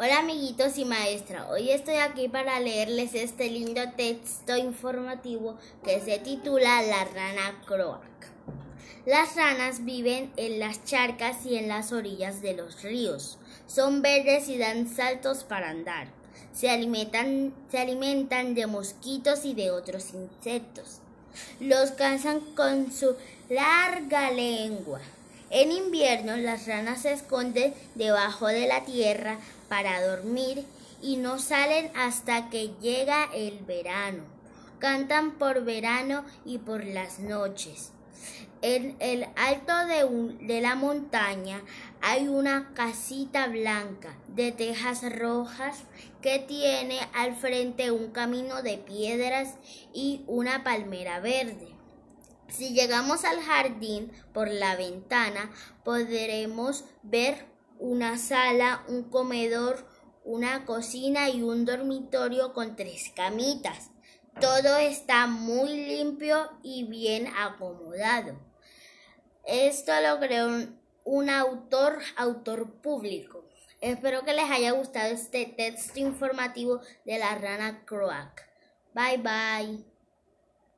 Hola amiguitos y maestra, hoy estoy aquí para leerles este lindo texto informativo que se titula La rana croac. Las ranas viven en las charcas y en las orillas de los ríos. Son verdes y dan saltos para andar. Se alimentan, se alimentan de mosquitos y de otros insectos. Los cazan con su larga lengua. En invierno las ranas se esconden debajo de la tierra para dormir y no salen hasta que llega el verano. Cantan por verano y por las noches. En el alto de, de, la montaña hay una casita blanca de tejas rojas que tiene al frente un camino de piedras y una palmera verde. Si llegamos al jardín por la ventana, podremos ver una sala, un comedor, una cocina y un dormitorio con tres camitas. Todo está muy limpio y bien acomodado. Esto lo creó un, autor, autor público. Espero que les haya gustado este texto informativo de la rana Croak. Bye bye.